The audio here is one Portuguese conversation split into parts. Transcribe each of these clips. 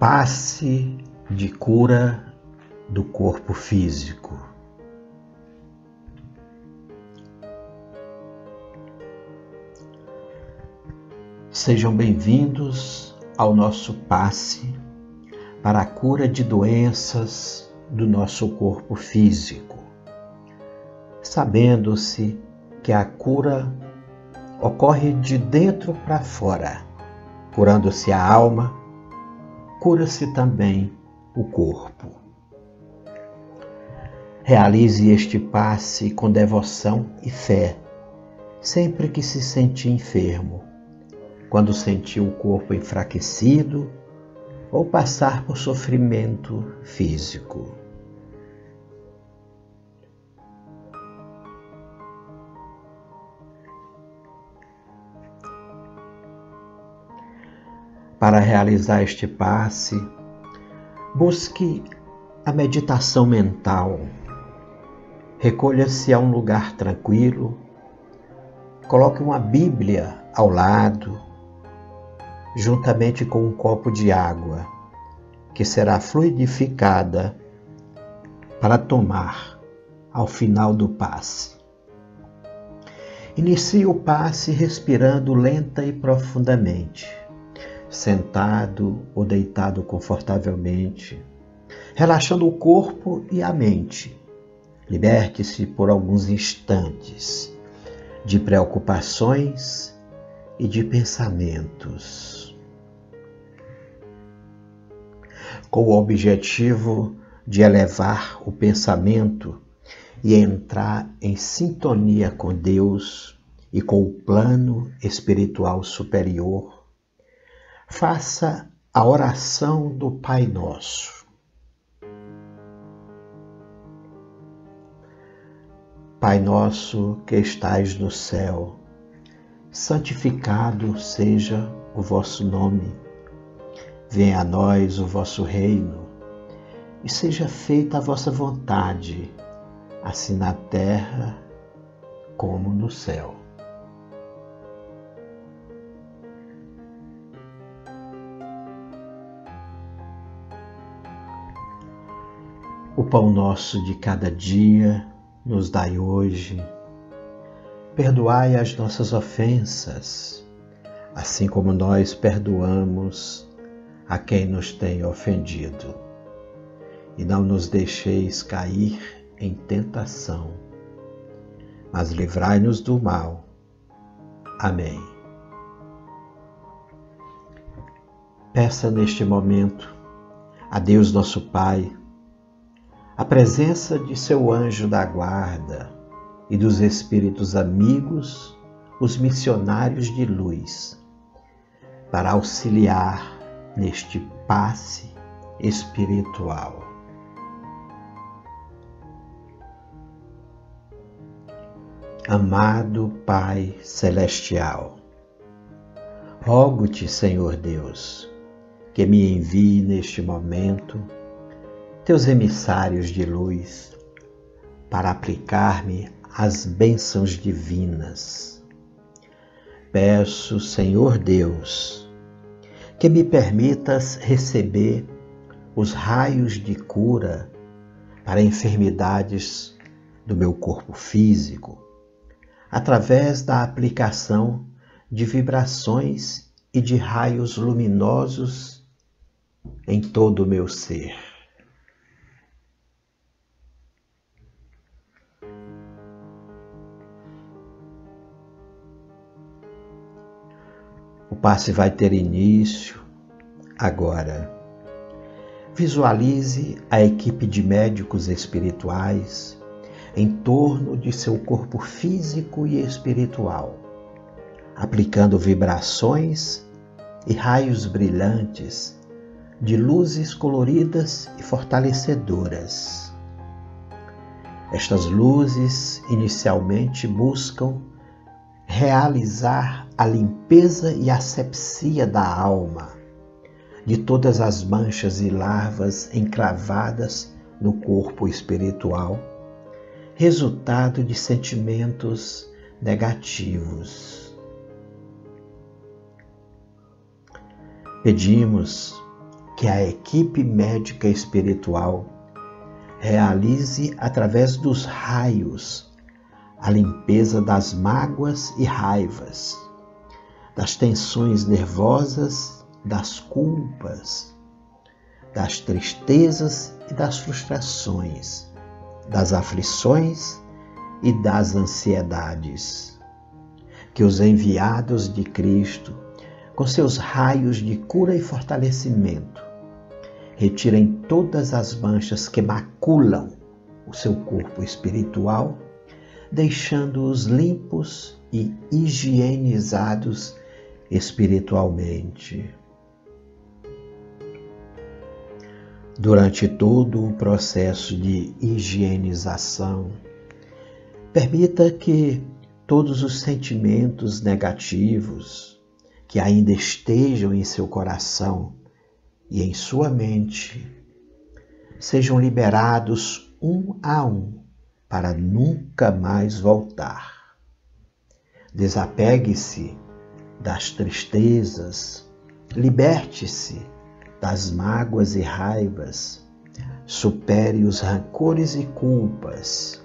Passe de cura do corpo físico. Sejam bem-vindos ao nosso passe para a cura de doenças do nosso corpo físico, sabendo-se que a cura ocorre de dentro para fora, curando-se a alma, cura-se também o corpo. Realize este passe com devoção e fé, sempre que se sentir enfermo, quando sentir o corpo enfraquecido ou passar por sofrimento físico. Para realizar este passe, busque a meditação mental. Recolha-se a um lugar tranquilo, coloque uma Bíblia ao lado, juntamente com um copo de água, que será fluidificada para tomar ao final do passe. Inicie o passe respirando lenta e profundamente sentado ou deitado confortavelmente, relaxando o corpo e a mente. Liberte-se por alguns instantes de preocupações e de pensamentos. Com o objetivo de elevar o pensamento e entrar em sintonia com Deus e com o plano espiritual superior faça a oração do Pai Nosso. Pai nosso que estais no céu, santificado seja o vosso nome. Venha a nós o vosso reino e seja feita a vossa vontade, assim na terra como no céu. O pão nosso de cada dia nos dai hoje. Perdoai as nossas ofensas, assim como nós perdoamos a quem nos tem ofendido. E não nos deixeis cair em tentação, mas livrai-nos do mal. Amém. Peça neste momento a Deus nosso Pai a presença de seu anjo da guarda e dos espíritos amigos, os missionários de luz, para auxiliar neste passe espiritual. Amado Pai Celestial, rogo-te, Senhor Deus, que me envie neste momento teus emissários de luz, para aplicar-me as bênçãos divinas. Peço, Senhor Deus, que me permitas receber os raios de cura para enfermidades do meu corpo físico, através da aplicação de vibrações e de raios luminosos em todo o meu ser. Passe vai ter início agora. Visualize a equipe de médicos espirituais em torno de seu corpo físico e espiritual, aplicando vibrações e raios brilhantes de luzes coloridas e fortalecedoras. Estas luzes inicialmente buscam realizar a limpeza e asepsia da alma, de todas as manchas e larvas encravadas no corpo espiritual, resultado de sentimentos negativos. Pedimos que a equipe médica espiritual realize através dos raios a limpeza das mágoas e raivas, das tensões nervosas, das culpas, das tristezas e das frustrações, das aflições e das ansiedades. Que os enviados de Cristo, com seus raios de cura e fortalecimento, retirem todas as manchas que maculam o seu corpo espiritual, deixando-os limpos e higienizados espiritualmente. Durante todo o processo de higienização, permita que todos os sentimentos negativos que ainda estejam em seu coração e em sua mente sejam liberados um a um para nunca mais voltar. Desapegue-se das tristezas, liberte-se das mágoas e raivas, supere os rancores e culpas,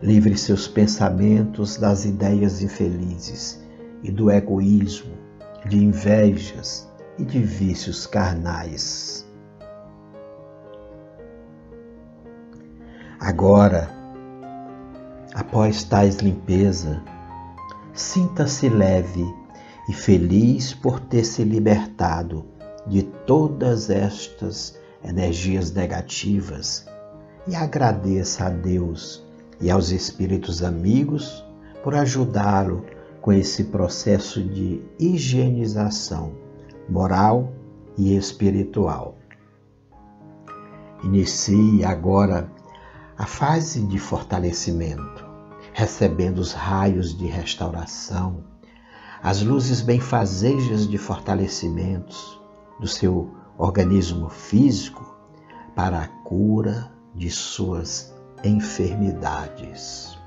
livre seus pensamentos das ideias infelizes e do egoísmo, de invejas, e de vícios carnais. Agora, após tais limpeza, sinta-se leve e feliz por ter se libertado de todas estas energias negativas e agradeça a Deus e aos espíritos amigos por ajudá-lo com esse processo de higienização moral e espiritual. Inicie agora a fase de fortalecimento, recebendo os raios de restauração, as luzes benfazejas de fortalecimentos do seu organismo físico para a cura de suas enfermidades.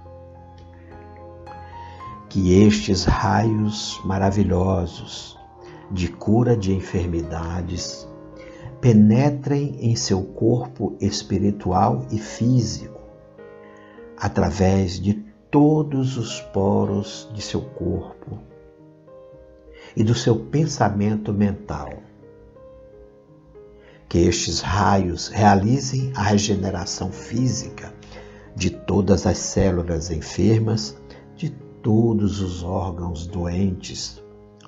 Que estes raios maravilhosos de cura de enfermidades penetrem em seu corpo espiritual e físico, através de todos os poros de seu corpo e do seu pensamento mental. Que estes raios realizem a regeneração física de todas as células enfermas, de todos os órgãos doentes,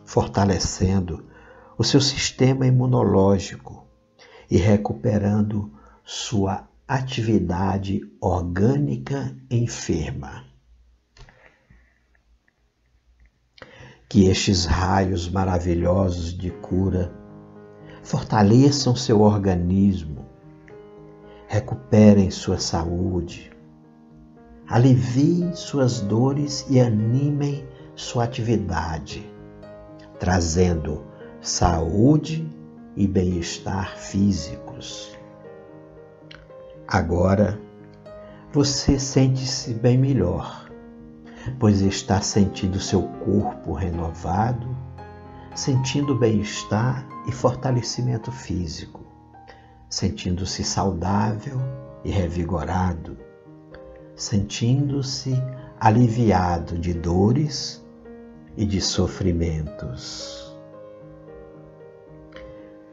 fortalecendo o seu sistema imunológico e recuperando sua atividade orgânica enferma. Que estes raios maravilhosos de cura fortaleçam seu organismo, recuperem sua saúde, aliviem suas dores e animem sua atividade trazendo saúde e bem-estar físicos. Agora você sente-se bem melhor, pois está sentindo seu corpo renovado, sentindo bem-estar e fortalecimento físico, sentindo-se saudável e revigorado, sentindo-se aliviado de dores e de sofrimentos.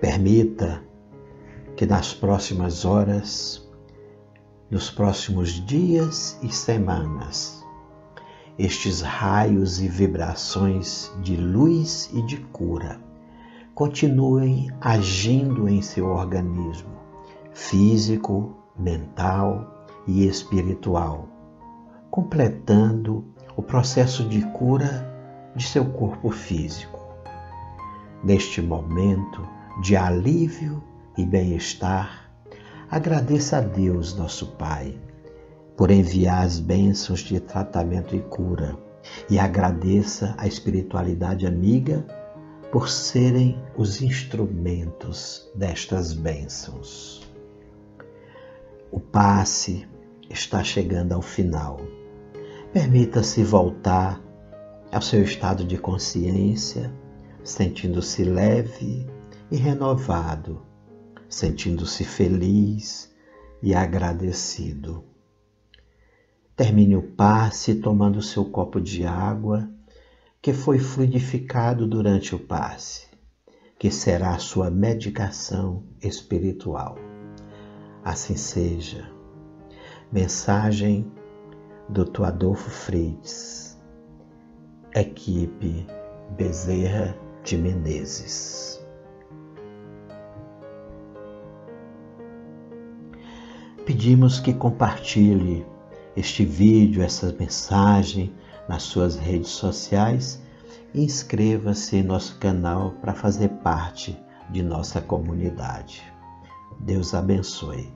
Permita que nas próximas horas, nos próximos dias e semanas, estes raios e vibrações de luz e de cura continuem agindo em seu organismo físico, mental e espiritual, completando o processo de cura de seu corpo físico. Neste momento de alívio e bem-estar, agradeça a Deus, nosso Pai, por enviar as bênçãos de tratamento e cura, e agradeça a espiritualidade amiga por serem os instrumentos destas bênçãos. O passe está chegando ao final. Permita-se voltar ao seu estado de consciência, sentindo-se leve e renovado sentindo-se feliz e agradecido. Termine o passe tomando seu copo de água que foi fluidificado durante o passe, que será a sua medicação espiritual. Assim seja. Mensagem Dr. Adolfo Freitas, equipe Bezerra de Menezes. Pedimos que compartilhe este vídeo, essa mensagem nas suas redes sociais e inscreva-se em nosso canal para fazer parte de nossa comunidade. Deus abençoe.